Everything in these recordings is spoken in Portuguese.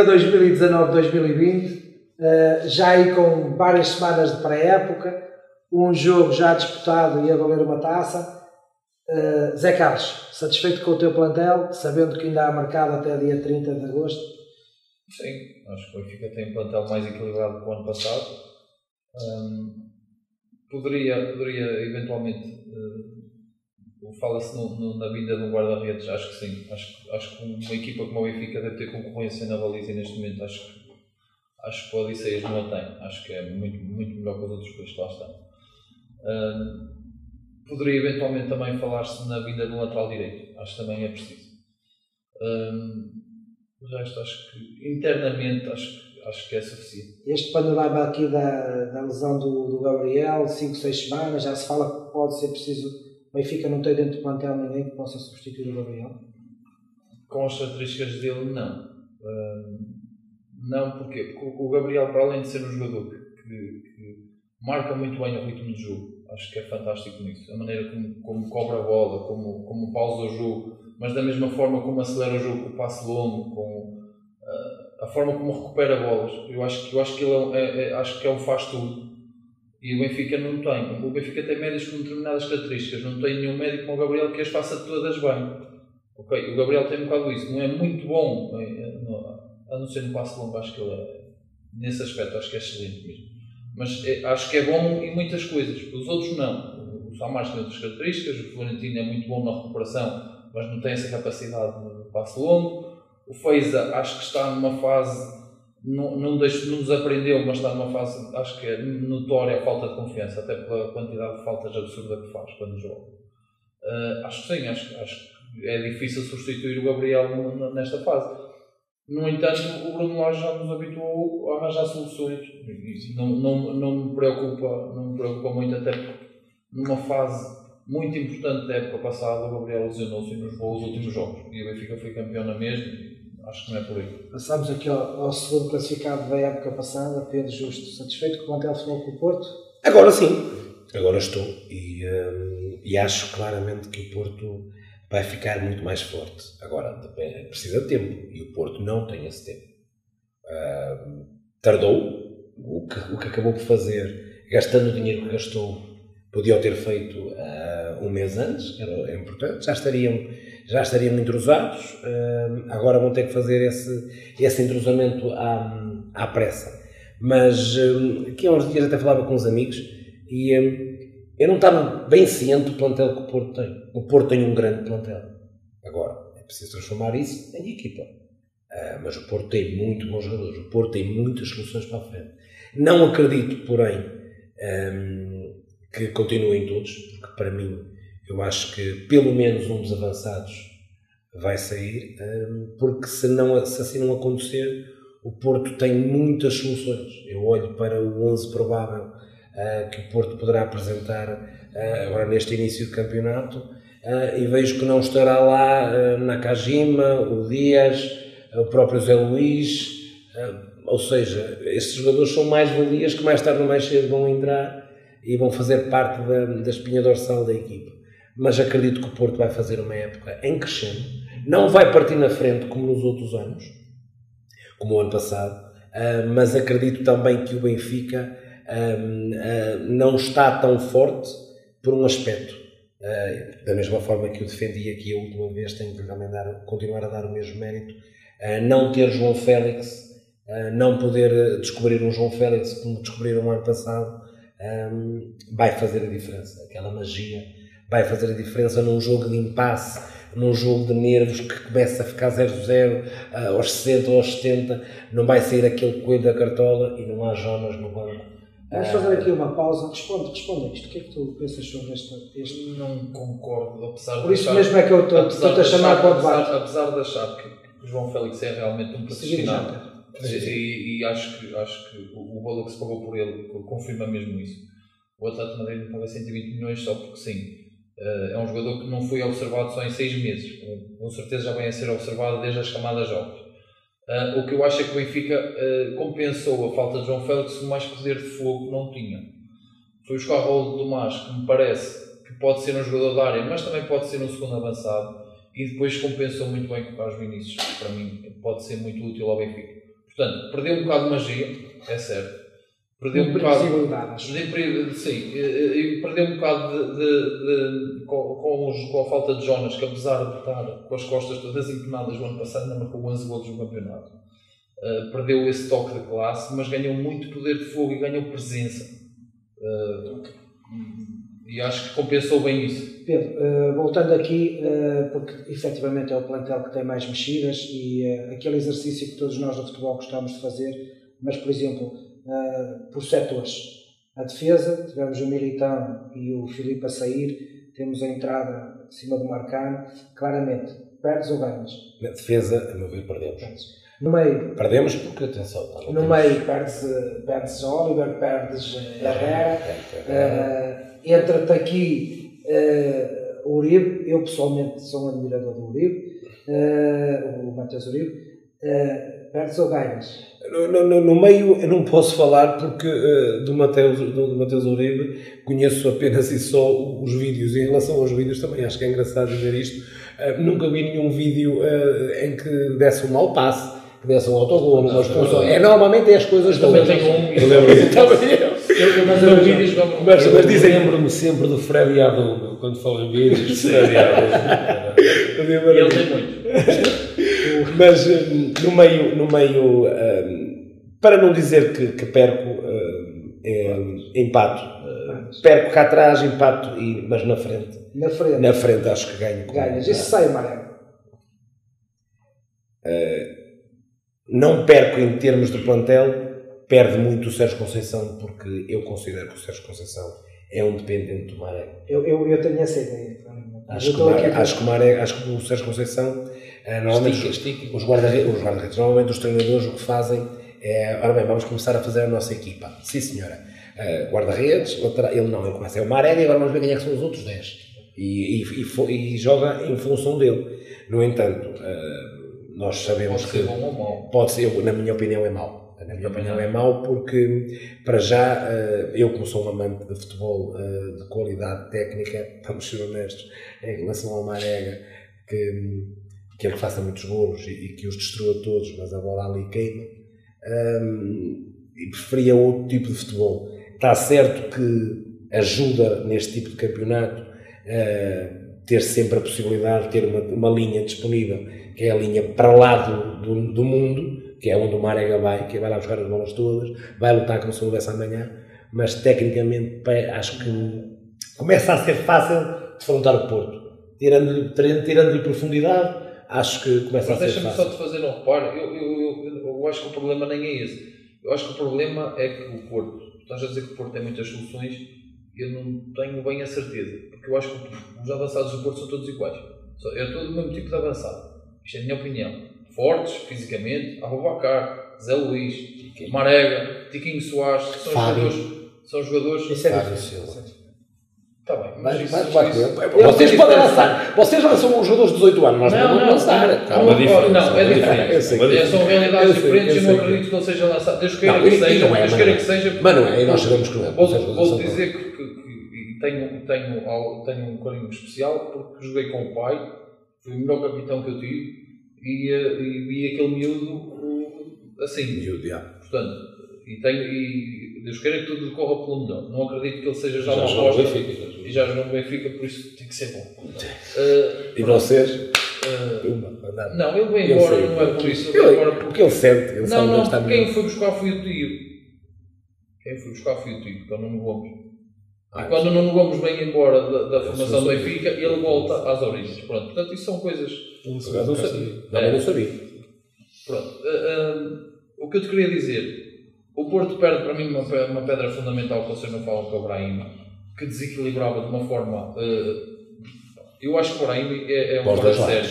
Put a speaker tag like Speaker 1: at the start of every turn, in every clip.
Speaker 1: época 2019-2020, uh, já aí com várias semanas de pré-época, um jogo já disputado e a valer uma taça. Uh, Zé Carlos, satisfeito com o teu plantel, sabendo que ainda há marcado até dia 30 de agosto?
Speaker 2: Sim, acho que o Benfica tem um plantel mais equilibrado que o ano passado. Poderia, poderia eventualmente, uh, fala-se na vinda de um guarda-redes, acho que sim. Acho, acho que uma equipa como o Benfica deve ter concorrência na baliza neste momento. Acho, acho que o Odisseias não a tem. Acho que é muito, muito melhor que os outros dois que lá estão. Um, poderia eventualmente também falar-se na vinda do lateral direito. Acho que também é preciso. Um, o resto, acho que internamente, acho, acho que é suficiente.
Speaker 1: Este panorama aqui da, da lesão do, do Gabriel, 5, 6 semanas, já se fala que pode ser preciso. O Benfica não tem dentro do plantel ninguém que possa substituir o Gabriel?
Speaker 2: Com as características dele, não. não, porquê? Porque o Gabriel, para além de ser um jogador que, que, marca muito bem o ritmo de jogo, acho que é fantástico nisso. A maneira como, como cobra a bola, como, como pausa o jogo, mas da mesma forma como acelera o jogo com o passe longo, com uh, a forma como recupera bolas. Eu acho eu acho que ele é, é, é, acho que é um faz tudo. E o Benfica não tem. O Benfica tem médios com determinadas características. Não tem nenhum médico como o Gabriel que as faça todas bem. Ok, o Gabriel tem um bocado isso. Não é muito bom, a não ser no passe longo, acho que ele é, nesse aspecto, acho que é excelente mesmo. Mas é, acho que é bom em muitas coisas. Os outros não. O Samares tem outras características. O Florentino é muito bom na recuperação mas não tem essa capacidade de passo longo. O Feiza acho que está numa fase, não, não, deixo, não desaprendeu, mas está numa fase, acho que é notória a falta de confiança, até pela quantidade de faltas absurda que faz quando joga. Uh, acho que sim, acho, acho que é difícil substituir o Gabriel nesta fase. No entanto, o Bruno Lage já nos habituou a arranjar soluções. Não, não, não, me preocupa, não me preocupa muito, até porque numa fase muito importante da época passada, o Gabriel lesionou-se nos últimos jogos. E o Benfica foi campeão na mesma, acho que não é por aí.
Speaker 1: Passamos aqui ao, ao segundo classificado da época passada, Pedro Justo. Satisfeito com o plantel futebol com o Porto?
Speaker 3: Agora sim, agora estou. E, um, e acho claramente que o Porto vai ficar muito mais forte. Agora, precisa de tempo e o Porto não tem esse tempo. Uh, tardou o que, o que acabou por fazer, gastando o dinheiro que gastou podiam ter feito uh, um mês antes, que era importante, já estariam, já estariam entrosados, uh, agora vão ter que fazer esse, esse entrosamento à, à pressa. Mas um, aqui há uns dias até falava com uns amigos e um, eu não estava bem ciente do plantel que o Porto tem. O Porto tem um grande plantel. Agora, é preciso transformar isso em equipa. Uh, mas o Porto tem muito bons jogadores, o Porto tem muitas soluções para a frente. Não acredito, porém, que continuem todos, porque para mim eu acho que pelo menos um dos avançados vai sair, hum, porque se, não, se assim não acontecer, o Porto tem muitas soluções. Eu olho para o 11 provável uh, que o Porto poderá apresentar uh, agora neste início de campeonato uh, e vejo que não estará lá Nakajima, o Dias, o próprio Zé Luís, ou seja, estes jogadores são mais valias que mais tarde ou mais cedo vão entrar e vão fazer parte da, da espinha dorsal da equipa. Mas acredito que o Porto vai fazer uma época em crescendo, não vai partir na frente como nos outros anos, como o ano passado, uh, mas acredito também que o Benfica uh, uh, não está tão forte por um aspecto. da mesma forma que eu defendi aqui a última vez, tenho que também dar, continuar a dar o mesmo mérito. não ter João Félix, não poder descobrir um João Félix como descobriram no ano passado, um, vai fazer a diferença. Aquela magia vai fazer a diferença num jogo de impasse, num jogo de nervos que começa a ficar 0-0 uh, aos 60 ou aos 70, não vai sair aquele coelho da cartola e não há Jonas no banco.
Speaker 1: Vamos fazer aqui uma pausa. Responde, responde isto. O que é que tu pensas sobre este? este...
Speaker 2: Não concordo, apesar
Speaker 1: Por isso mesmo é que eu estou a chamar para o debate.
Speaker 2: Apesar de achar que João Félix é realmente um predestinado e, e, acho que, acho que o, valor que se pagou por ele confirma mesmo isso. O Atlético Madrid paga 120 milhões só porque sim. Uh, é um jogador que não foi observado só em 6 meses. Com, com, certeza já vem a ser observado desde as camadas jovens. Uh, o que eu acho é que o Benfica uh, compensou a falta de João Félix com mais poder de fogo que não tinha. Foi o Raul de Tomás, que me parece que pode ser um jogador da área, mas também pode ser um segundo avançado. e depois compensou muito bem com o Carlos Vinícius, que para mim pode ser muito útil ao Benfica. Portanto, perdeu um bocado de magia, é certo. Perdeu um bocado. De, sim, e perdeu um bocado de, de, com, com, os, com, a falta de Jonas, que apesar de estar com as costas todas empinadas o ano passado, ainda marcou 11 gols no campeonato. Uh, perdeu esse toque de classe, mas ganhou muito poder de fogo e ganhou presença. Uh, e acho que compensou bem isso.
Speaker 1: Pedro, uh, voltando aqui, uh, porque efetivamente é o plantel que tem mais mexidas e aquele exercício que todos nós do futebol gostamos de fazer, mas por exemplo, por setores. A defesa, tivemos o Militão e o Filipe a sair, temos a entrada em cima do Marcano, claramente, perdes ou ganhas?
Speaker 3: Na defesa, a meu ver, perdemos.
Speaker 1: No meio.
Speaker 3: Perdemos porque, atenção, tá,
Speaker 1: no meio perdes, perdes Oliver, perdes Herrera. Uh, entra-te aqui uh, o Uribe, eu pessoalmente sou um admirador do Uribe, uh, o Matheus Uribe, uh, perdes ou ganhas?
Speaker 3: No, no, no, meio eu não posso falar porque uh, do, Mateus, do, do Mateus Uribe conheço apenas e só os vídeos. Em relação aos vídeos também acho que é engraçado ver isto. Uh, nunca vi nenhum vídeo uh, em que desse um mau passe, que desse um autogol, uma expulsão. É, normalmente é as coisas
Speaker 2: também tenho um. Eu lembro
Speaker 3: mas, mas, vídeos mas, mas dizem.
Speaker 4: Lembro-me sempre do Freddy Adum, quando falo em vídeos. Freddy Adum.
Speaker 2: ele tem muito.
Speaker 3: mas no meio, no meio para não dizer que, que perco, é, empato. perco cá atrás, empato, e, mas na frente.
Speaker 1: Na frente.
Speaker 3: Na frente acho que ganho.
Speaker 1: Ganhas. Se sai amarelo?
Speaker 3: Uh, não perco em termos de plantel, perde muito o Sérgio Conceição, porque eu considero que o Sérgio Conceição é um dependente do Maré.
Speaker 1: Eu, eu, eu tenho essa ideia.
Speaker 3: Acho que, Maré, acho, que Maré, acho que o Sérgio Conceição, uh, normalmente estica, estica. os guarda-redes, guarda normalmente os treinadores o que fazem é, ora bem, vamos começar a fazer a nossa equipa. Sim senhora, uh, guarda-redes, ele não, ele começa, é o Maré e agora vamos ver quem é que são os outros 10. E, e, e, e joga em função dele. No entanto, uh, nós sabemos
Speaker 2: pode
Speaker 3: que...
Speaker 2: Ser bom ou mau.
Speaker 3: Pode ser, na minha opinião é mau na minha opinião, é mau porque, para já, eh, eu, como sou um amante de futebol eh, de qualidade técnica, vamos ser honestos, em relação ao Marega, que, que ele faça muitos golos e, e, que os destrua todos, mas a bola ali queima, um, e preferia outro tipo de futebol. Está certo que ajuda neste tipo de campeonato uh, ter sempre a possibilidade de ter uma, uma linha disponível, que é a linha para lá do, do, do mundo, que é onde o Marega vai, que vai lá buscar as bolas todas, vai lutar como se houvesse amanhã, mas tecnicamente acho que começa a ser fácil defrontar o Porto. Tirando-lhe tirando profundidade, acho que começa mas a ser fácil.
Speaker 2: Deixa-me só te fazer um reparo, eu, eu, eu, eu, acho que o problema nem é esse. Eu acho que o problema é que o Porto, estás a dizer que o Porto tem muitas soluções, eu não tenho bem a certeza, porque eu acho que os avançados do Porto são todos iguais. É todo o mesmo tipo de avançado. Isto é a minha opinião fortes fisicamente, Abubacar, Zé Luís. Marega, Tiquinho Soares, são Fábio. jogadores. São jogadores.
Speaker 1: Isso é difícil.
Speaker 2: Está bem,
Speaker 3: mas, isso, vocês podem lançar. Vocês já são jogadores de 18 anos, nós não, podemos lançar.
Speaker 2: Não, não, não, é diferente. É, são realidades diferentes e não acredito que não seja lançado. Deus queira que seja. É, Deus queira que seja.
Speaker 3: Mas não é, e nós sabemos que não é.
Speaker 2: Vou dizer que tenho, tenho, tenho um carinho especial porque joguei com o pai, foi o melhor capitão que eu tive e, e vi aquele miúdo assim.
Speaker 3: Miúdo, já.
Speaker 2: Portanto, e, tenho, e Deus queira que tudo corra pelo melhor. Não acredito que ele seja já, já uma aposta. E já jogou Benfica, por isso tem que ser bom.
Speaker 3: Uh, e vocês?
Speaker 2: Uh, não, ele vem embora, não é por isso.
Speaker 3: Ele, embora porque ele sente. Ele
Speaker 2: não, não, porque quem foi buscar foi o tio. Quem foi buscar foi o tio, para não Gomes. Ah, e quando o Nuno Gomes vem embora da, da formação do Benfica, ele volta às origens. Pronto, portanto, isso são coisas
Speaker 3: não. Não sabia. Não, não sabia.
Speaker 2: Pronto. Uh, uh, o que eu te queria dizer, o Porto perde para mim uma, uma pedra fundamental que vocês não falam que é o Brahim, que desequilibrava de uma forma. Uh, eu acho que o Brahim é, é um fora de série.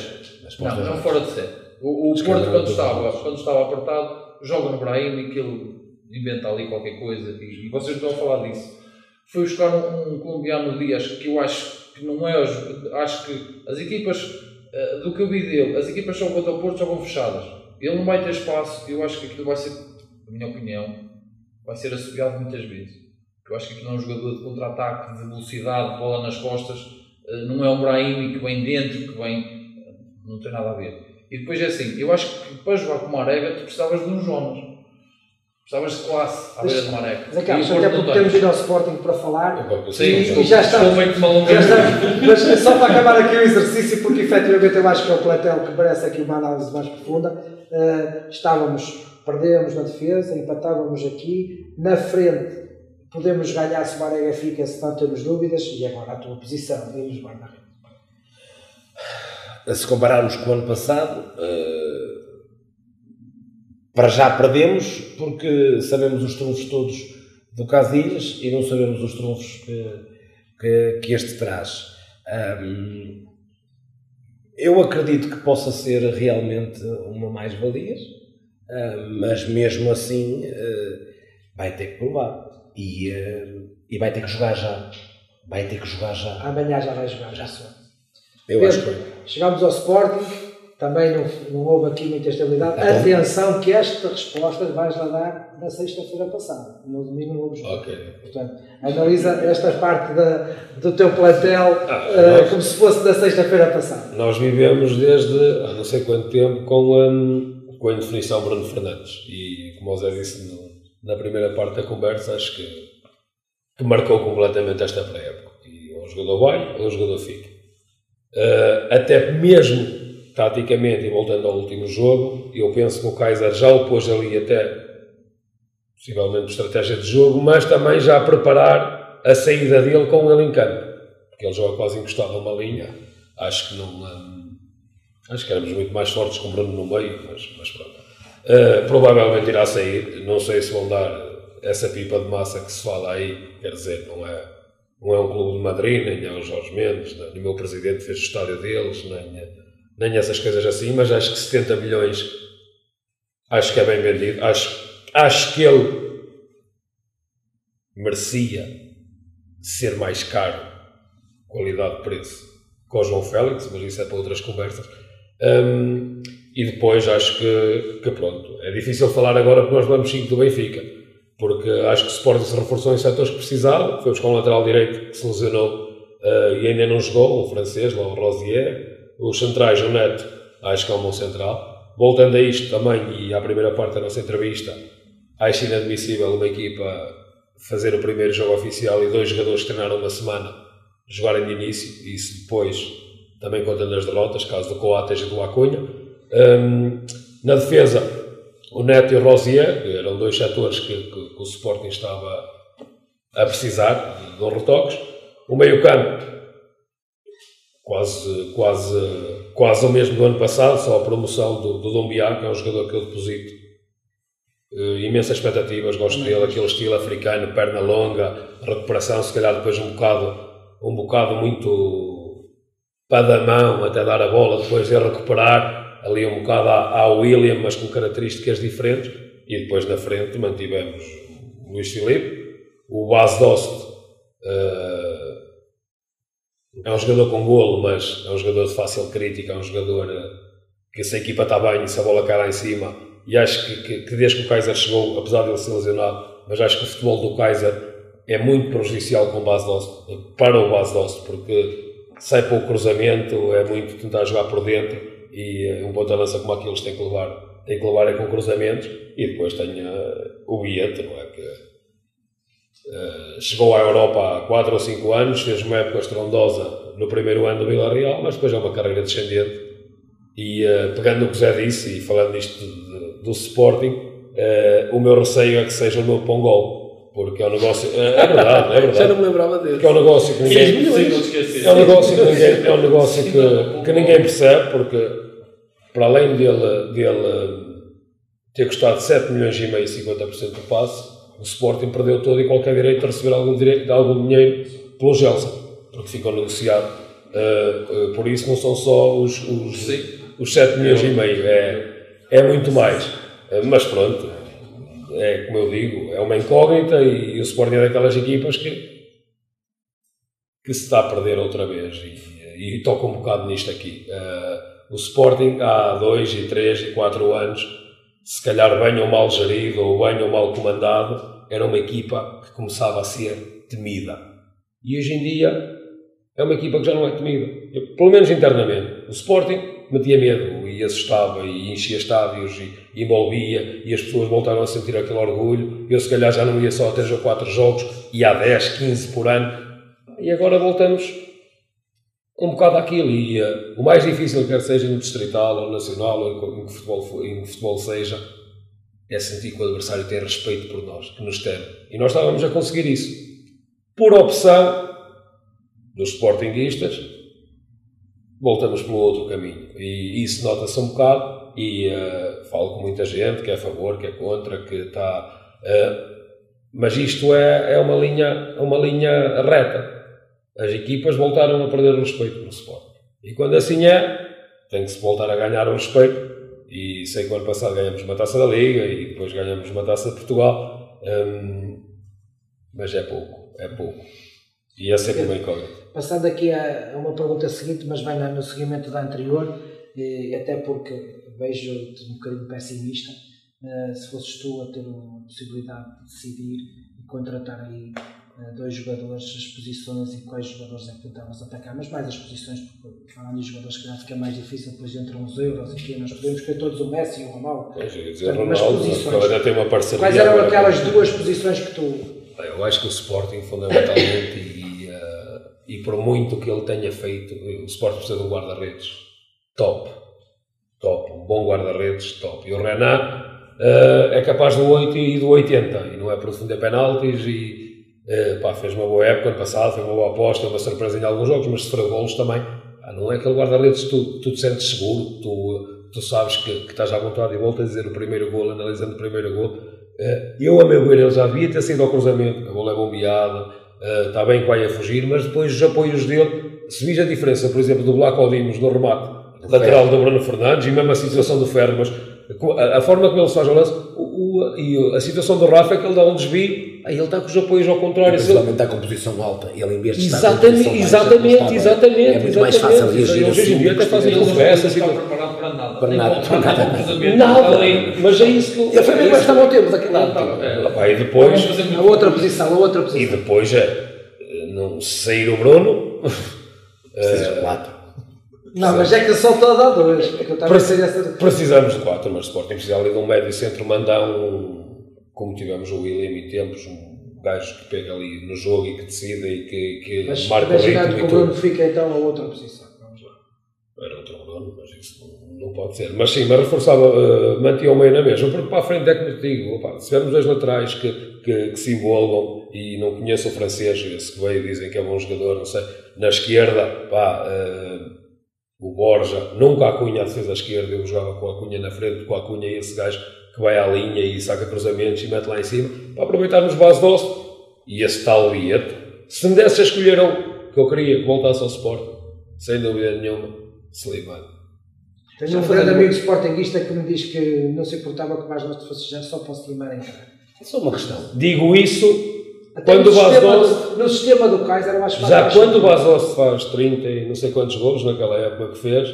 Speaker 2: Não, é um fora de série. O, o Porto, quando estava, quando estava apertado, joga no Brahim e que ele inventa ali qualquer coisa. E, e vocês estão a falar disso. Foi buscar um, um colombiano Dias que eu acho que não é. Acho que as equipas eh, do que eu vi dele, as equipas são contra o Porto jogam fechadas. Ele não vai ter espaço, eu acho que aquilo vai ser, na minha opinião, vai ser assobiado muitas vezes. Eu acho que aquilo é um jogador de contra-ataque, de velocidade, de bola nas costas, uh, não é um Brahimi que vem dentro, que vem. Não tem nada a ver. E depois é assim, eu acho que para jogar com o Marega tu precisavas de um Jonas. Precisavas de classe à beira do Marega.
Speaker 1: Mas é
Speaker 2: E Porto
Speaker 1: até
Speaker 2: não
Speaker 1: porque
Speaker 2: tem.
Speaker 1: temos ido ao Sporting para falar.
Speaker 2: Sim,
Speaker 1: E-
Speaker 2: desculpa,
Speaker 1: e já está.
Speaker 2: que.
Speaker 1: Já está. Mas só para acabar aqui o exercício, porque efetivamente eu acho que é o plantel que merece aqui uma análise mais profunda. eh, estávamos, perdemos na defesa, empatávamos aqui, na frente podemos ganhar se o Marega fica, se não temos dúvidas, e agora a tua posição, diz Bernardo.
Speaker 3: se compararmos com o ano passado, eh, para já perdemos, porque sabemos os trunfos todos do Casilhas e não sabemos os trunfos que, que, que este traz. Eu acredito que possa ser realmente uma mais-valia, ah, mas mesmo assim eh, vai ter que provar e, eh, e vai ter que jogar já. Vai ter que jogar já.
Speaker 1: Amanhã já vai jogar, já sou.
Speaker 3: Eu
Speaker 1: Pedro,
Speaker 3: acho que.
Speaker 1: Chegámos ao Sporting, também não, não houve aqui muita estabilidade.
Speaker 3: Então.
Speaker 1: Atenção que esta resposta vais lá dar na sexta-feira passada. No domingo não vamos jogar.
Speaker 4: Ok.
Speaker 1: Portanto, analisa esta parte da, do teu plantel
Speaker 4: Ah, nós-
Speaker 1: como se fosse da sexta-feira passada.
Speaker 4: Nós vivemos desde há não sei quanto tempo com a, com a indefinição Bruno Fernandes. E como o Zé disse no- na primeira parte da conversa, acho que, que marcou completamente esta pré-época. E ou o jogador vai ou o jogador fica. Eh, até mesmo taticamente, e voltando ao último jogo, eu penso que o Kaiser já o pôs ali até possivelmente estratégia de jogo, mas também já a preparar a saída dele com ele em campo. Porque ele joga quase encostado a uma linha. Acho que não. Acho que éramos muito mais fortes com o Bruno no meio, mas, mas pronto. Uh, provavelmente irá sair. Não sei se vão dar essa pipa de massa que se fala aí. Quer dizer, não é, não é um clube de Madrid, nem é o Jorge Mendes, nem o meu presidente fez o estádio deles, nem, nem essas coisas assim, mas acho que 70 milhões acho que é bem vendido. Acho, acho que ele merecia ser mais caro, qualidade-preço, que o João Félix, mas isso é para outras conversas. Hum, e depois acho que, que pronto, é difícil falar agora porque nós vamos 5 do Benfica, porque acho que o Sporting se reforçou em setores que precisava, foi buscar um lateral direito que se lesionou eh, e ainda não jogou, um francês, lá o Rosier, os centrais, o Neto, acho que é um bom central. Voltando a isto também, e à primeira parte da nossa entrevista, acho inadmissível uma equipa fazer o primeiro jogo oficial e dois jogadores que treinaram uma semana jogarem de início, e isso depois também contando as derrotas, caso do Coates e do Acunha. Hum, na defesa, o Neto e o Rosier, que eram dois setores que, que- que o Sporting estava a precisar de, de um retoques. O meio-campo, quase, quase, quase o mesmo do ano passado, só a promoção do, do Dombiá, que é um jogador que eu deposito eh, imensas expectativas, gosto dele, aquele estilo africano, perna longa, recuperação, se calhar depois um bocado, um bocado muito para da mão, até dar a bola, depois de recuperar, ali um bocado à, William, mas com características diferentes, e depois na frente mantivemos o Luís Filipe, o Bas Dost, eh, é um jogador com golo, mas é um jogador de fácil crítica, é um jogador eh, que se a equipa está bem se a bola cai lá em cima, e acho que, que, que desde que o Kaiser chegou, apesar de ele ser lesionado, mas acho que o futebol do Kaiser é muito prejudicial com o Bas Dost, para o Bas Dost, porque sai para o cruzamento, é muito tentar jogar por dentro, e eh, um ponto de lança como aqueles tem que levar, tem que levar é com cruzamentos, e depois tem eh, o Biete, não é? Que, Uh, chegou à Europa há 4 ou 5 anos, fez uma época estrondosa no primeiro ano do Vila Real, mas depois é uma carreira descendente. E uh, pegando no que o Zé disse e falando isto de- do Sporting, uh, o meu receio é que seja o meu Pongol, porque é um negócio. é é verdade, é
Speaker 3: Já
Speaker 4: verdade.
Speaker 3: não me lembrava dele.
Speaker 4: Porque é um negócio que ninguém.
Speaker 2: Sim.
Speaker 4: É um negócio que ninguém, é um negócio que, que ninguém percebe, porque para além dele, dele ter custado 7 milhões e meio e 50% do passe, o Sporting perdeu todo e qualquer direito a receber algum, direito, algum dinheiro pelo Gelson, porque ficou negociado. Uh, uh, por isso não são só os, os,
Speaker 2: Sim.
Speaker 4: os 7 milhões e meio, é, é muito mais. Uh, mas pronto, é como eu digo, é uma incógnita e, o Sporting é daquelas equipas que, que se está a perder outra vez e, e toca um bocado nisto aqui. Uh, o Sporting há dois e três e quatro anos, se calhar bem ou mal gerido ou bem ou mal comandado, era uma equipa que começava a ser temida. E hoje em dia é uma equipa que já não é temida, Eu, pelo menos internamente. O Sporting metia medo e assustava e enchia estádios e, envolvia e as pessoas voltaram a sentir aquele orgulho. Eu, se calhar, já não ia só a 3 ou 4 jogos, ia a 10, 15 por ano. E agora voltamos um bocado àquilo. E uh, o mais difícil, quer seja no distrital ou nacional ou em, que futebol, futebol seja, é sentir que o adversário tem respeito por nós, que nos tem. E nós estávamos a conseguir isso. Por opção dos sportinguistas, voltamos pelo outro caminho. E isso nota-se um bocado, e uh, falo com muita gente que é a favor, que é contra, que está. Uh, mas isto é, é uma, linha, é uma linha reta. As equipas voltaram a perder o respeito pelo Sporting. E quando assim é, tem que se voltar a ganhar o respeito e sei que o ano passado ganhamos uma taça da Liga e depois ganhamos uma taça de Portugal, hum, mas é pouco, é pouco. E é sempre uma incógnita.
Speaker 1: Passando aqui a, uma pergunta seguinte, mas vai no seguimento da anterior, e, até porque vejo-te um bocadinho pessimista, uh, se fosses tu a ter a possibilidade de decidir e contratar aí uh, dois jogadores, as posições e quais jogadores é que tentavas atacar, mas mais as posições, porque falando em jogadores que já fica mais difícil, depois entram os euros aqui, nós podemos ter todos o Messi e o Ronaldo.
Speaker 4: Pois, dizer Ronaldo, mas tem uma parceria.
Speaker 1: Quais eram aquelas duas posições que tu...
Speaker 4: Eu acho que o Sporting, fundamentalmente, e, por muito que ele tenha feito, o Sporting precisa de um guarda-redes top. Top. Um bom guarda-redes top. E o Renan uh, é capaz do 8 e do 80. E não é por defender penaltis e Uh, pá, fez uma boa época ano passado, foi uma boa aposta, uma surpresa em alguns jogos, mas sofreu golos também. Ah, não é aquele guarda-redes que tu, tu te sentes seguro, tu, tu sabes que, que estás à vontade e volta a dizer o primeiro gol, analisando o primeiro gol. Uh, eu, a meu ver, ele já devia ter saído ao cruzamento, a bola é bombeada, está bem que vai a fugir, mas depois os apoios dele, se viste a diferença, por exemplo, do Black Odimos no remate, lateral do Bruno Fernandes e mesmo a situação do Ferro, mas a, a forma como ele se faz o lance, o, o, e a situação do Rafa é que ele dá um desvio Aí ele está com os apoios ao contrário.
Speaker 3: Principalmente está com posição alta. Ele em vez de
Speaker 4: exatamente,
Speaker 3: estar com
Speaker 4: exatamente, exatamente, exatamente. É
Speaker 3: muito mais fácil reagir.
Speaker 4: Hoje em dia até fazem
Speaker 2: está preparado para nada.
Speaker 3: Para nada.
Speaker 4: Nada. Mas é isso que...
Speaker 3: Ele foi mesmo esta ao tempo daquele lado.
Speaker 4: E depois...
Speaker 1: A outra posição, a outra posição.
Speaker 4: E depois, é, não sair o Bruno...
Speaker 3: Precisa de quatro.
Speaker 1: Não, mas é que só estou a dar dois.
Speaker 4: Precisamos de quatro, mas o Sporting precisa ali de um médio centro mandão como tivemos o William e temos um gajo que pega ali no jogo e que decide e que, que
Speaker 1: mas,
Speaker 4: marca o ritmo
Speaker 1: que o Bruno fica então a outra posição. Vamos lá.
Speaker 4: Era outro Bruno, mas isso não, não pode ser. Mas sim, mas reforçava, uh, mantinha o meio na mesma, porque para a frente é que me digo, opa, se tivermos dois laterais que, que, que, se envolvam e não conheço o francês, esse que veio dizem que é bom jogador, não sei, na esquerda, pá, uh, o Borja, nunca a Cunha a defesa esquerda, eu jogava com a Cunha na frente, com a Cunha e esse gajo que vai à linha e saca cruzamentos e mete lá em cima, para aproveitarmos base doce. E esse tal bilhete, se me desse a escolher um que eu queria que voltasse ao Sport, sem dúvida nenhuma, Slimani.
Speaker 1: Tenho um grande amigo sportinguista que me diz que não se importava que mais nós fosse já só para o Slimani entrar.
Speaker 3: É só uma questão.
Speaker 4: Digo isso Até quando o Bastos.
Speaker 1: No sistema do Kaiser era mais fácil.
Speaker 4: Já quando o Bastos faz 30 e não sei quantos golos naquela época que fez,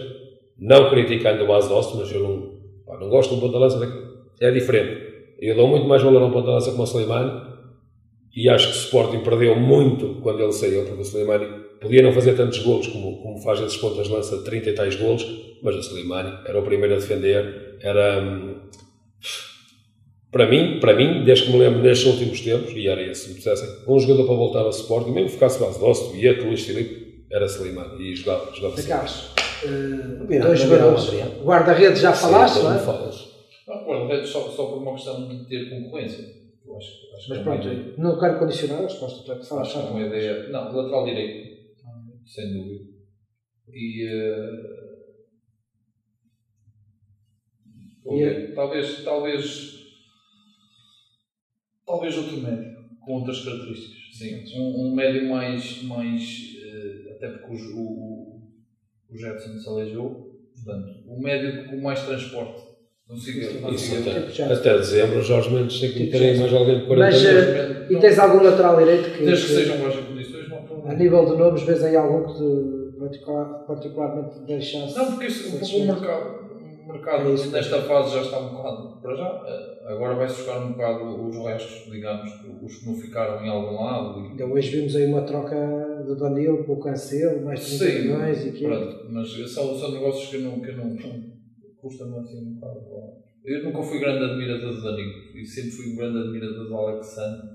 Speaker 4: não criticando o Bastos, mas eu não, pá, não gosto do ponto de lança é diferente. Eu dou muito mais valor a um ponta lança como o Slimani e acho que o Sporting perdeu muito quando ele saiu, porque o Slimani podia não fazer tantos golos como, como faz esses pontas lança de 30 e tais golos, mas o Slimani era o primeiro a defender, era hum, para mim, para mim, desde que me lembro nestes últimos tempos, e era esse, se me dissessem, um jogador para voltar ao Sporting, mesmo que ficasse base de Osso, Vieto, Luís Filipe, era Slimani e jogava, jogava
Speaker 1: Carlos, uh, dois jogadores, guarda-redes já falaste, não é?
Speaker 2: Falas. Não, guarda-redes só, só por uma questão de ter concorrência. Acho, acho
Speaker 1: Mas é pronto, não quero condicionar a resposta, tu é que
Speaker 2: falas. Acho que é uma ideia. Não, lateral direito, sem dúvida. E. Uh, e talvez, talvez. Talvez outro médio, com outras características. Sim, um, um médio mais. mais uh, até porque o, o, o Jetson se aleijou. Portanto, um médio com mais transporte não siga,
Speaker 4: Isso até, até dezembro, Jorge Mendes tem que meter aí mais alguém de 40
Speaker 1: Mas,
Speaker 4: anos.
Speaker 1: E tens algum lateral direito que.
Speaker 2: Desde que, que não há problema.
Speaker 1: A nível de nomes, vês aí algum que te particular, particularmente deixasse.
Speaker 2: Não, porque isso, o mercado, o mercado é nesta fase já está um bocado para já. Eh, agora vai-se buscar um bocado os restos, digamos, os que não ficaram em algum lado.
Speaker 1: E... Então hoje vimos aí uma troca do Danilo para o Cancelo, mais 30
Speaker 2: Sim,
Speaker 1: milhões e que
Speaker 2: pronto, mas são, são negócios que não, que não custa-me assim um bocado. Eu nunca fui grande admirador do Danilo e sempre fui um grande admirador do Alexandre.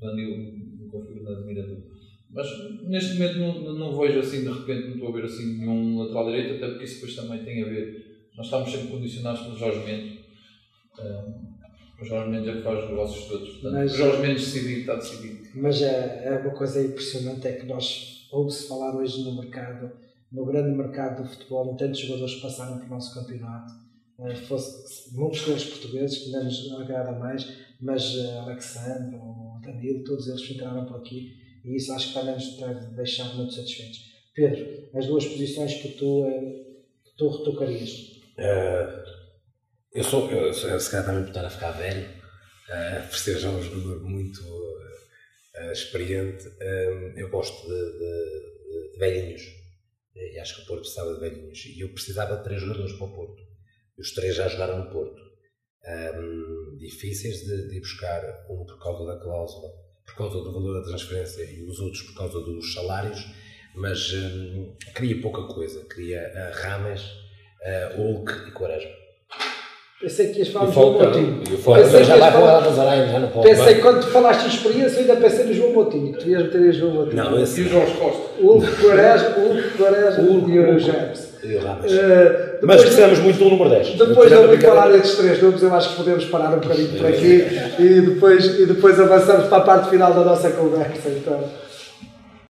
Speaker 2: Danilo nunca fui grande admirador. Mas neste momento não, não vejo assim, de repente, não estou a ver assim nenhum lateral direito, até porque isso depois também tem a ver. Nós estamos sempre condicionados pelo Jorge Mendes. Um, o Jorge Mendes é que faz os negócios todos. Portanto, mas, o Jorge Mendes decidido, está decidido.
Speaker 1: Mas é, é uma coisa impressionante, é que nós ouve-se falar hoje no mercado, no grande mercado do futebol, em tantos jogadores que passaram pelo nosso campeonato. Uh, fosse, muitos deles portugueses, que não nos agrada mais, mas uh, Alexandre, Danilo, todos eles entraram por aqui e isso acho que também nos deve deixar muito satisfeitos. Pedro, as duas posições que tu, que tu retocarias?
Speaker 3: Uh, eu sou, eu, se calhar também por estar a ficar velho, uh, por ser já um jogador muito uh, experiente, eu gosto de, de, de, velhinhos. E acho que o Porto precisava de velhinhos. E eu precisava de três jogadores para o Porto. E os três já jogaram no Porto. Um, difíceis de, de buscar, um por causa da cláusula por causa do valor da transferência e os outros por causa dos salários, mas hum, queria pouca coisa. Queria uh, Rames, uh, Hulk e Quaresma.
Speaker 1: Pensei que ias falar
Speaker 3: do
Speaker 1: João Moutinho.
Speaker 3: Pensei já vai falar da Nazaré, já não pode.
Speaker 1: Pensei que quando tu falaste de experiência, ainda pensei no João Moutinho, que tu ias meter em João Moutinho.
Speaker 3: Não, esse...
Speaker 2: E o João Costa.
Speaker 1: Hulk, Quaresma, Hulk, Quaresma e o James.
Speaker 3: E o Rames. Uh, mas precisamos muito do número 10.
Speaker 1: Depois de ouvir falar destes três nomes, eu acho que podemos parar um bocadinho por aqui e depois, e depois avançamos para a parte final da nossa conversa. Então.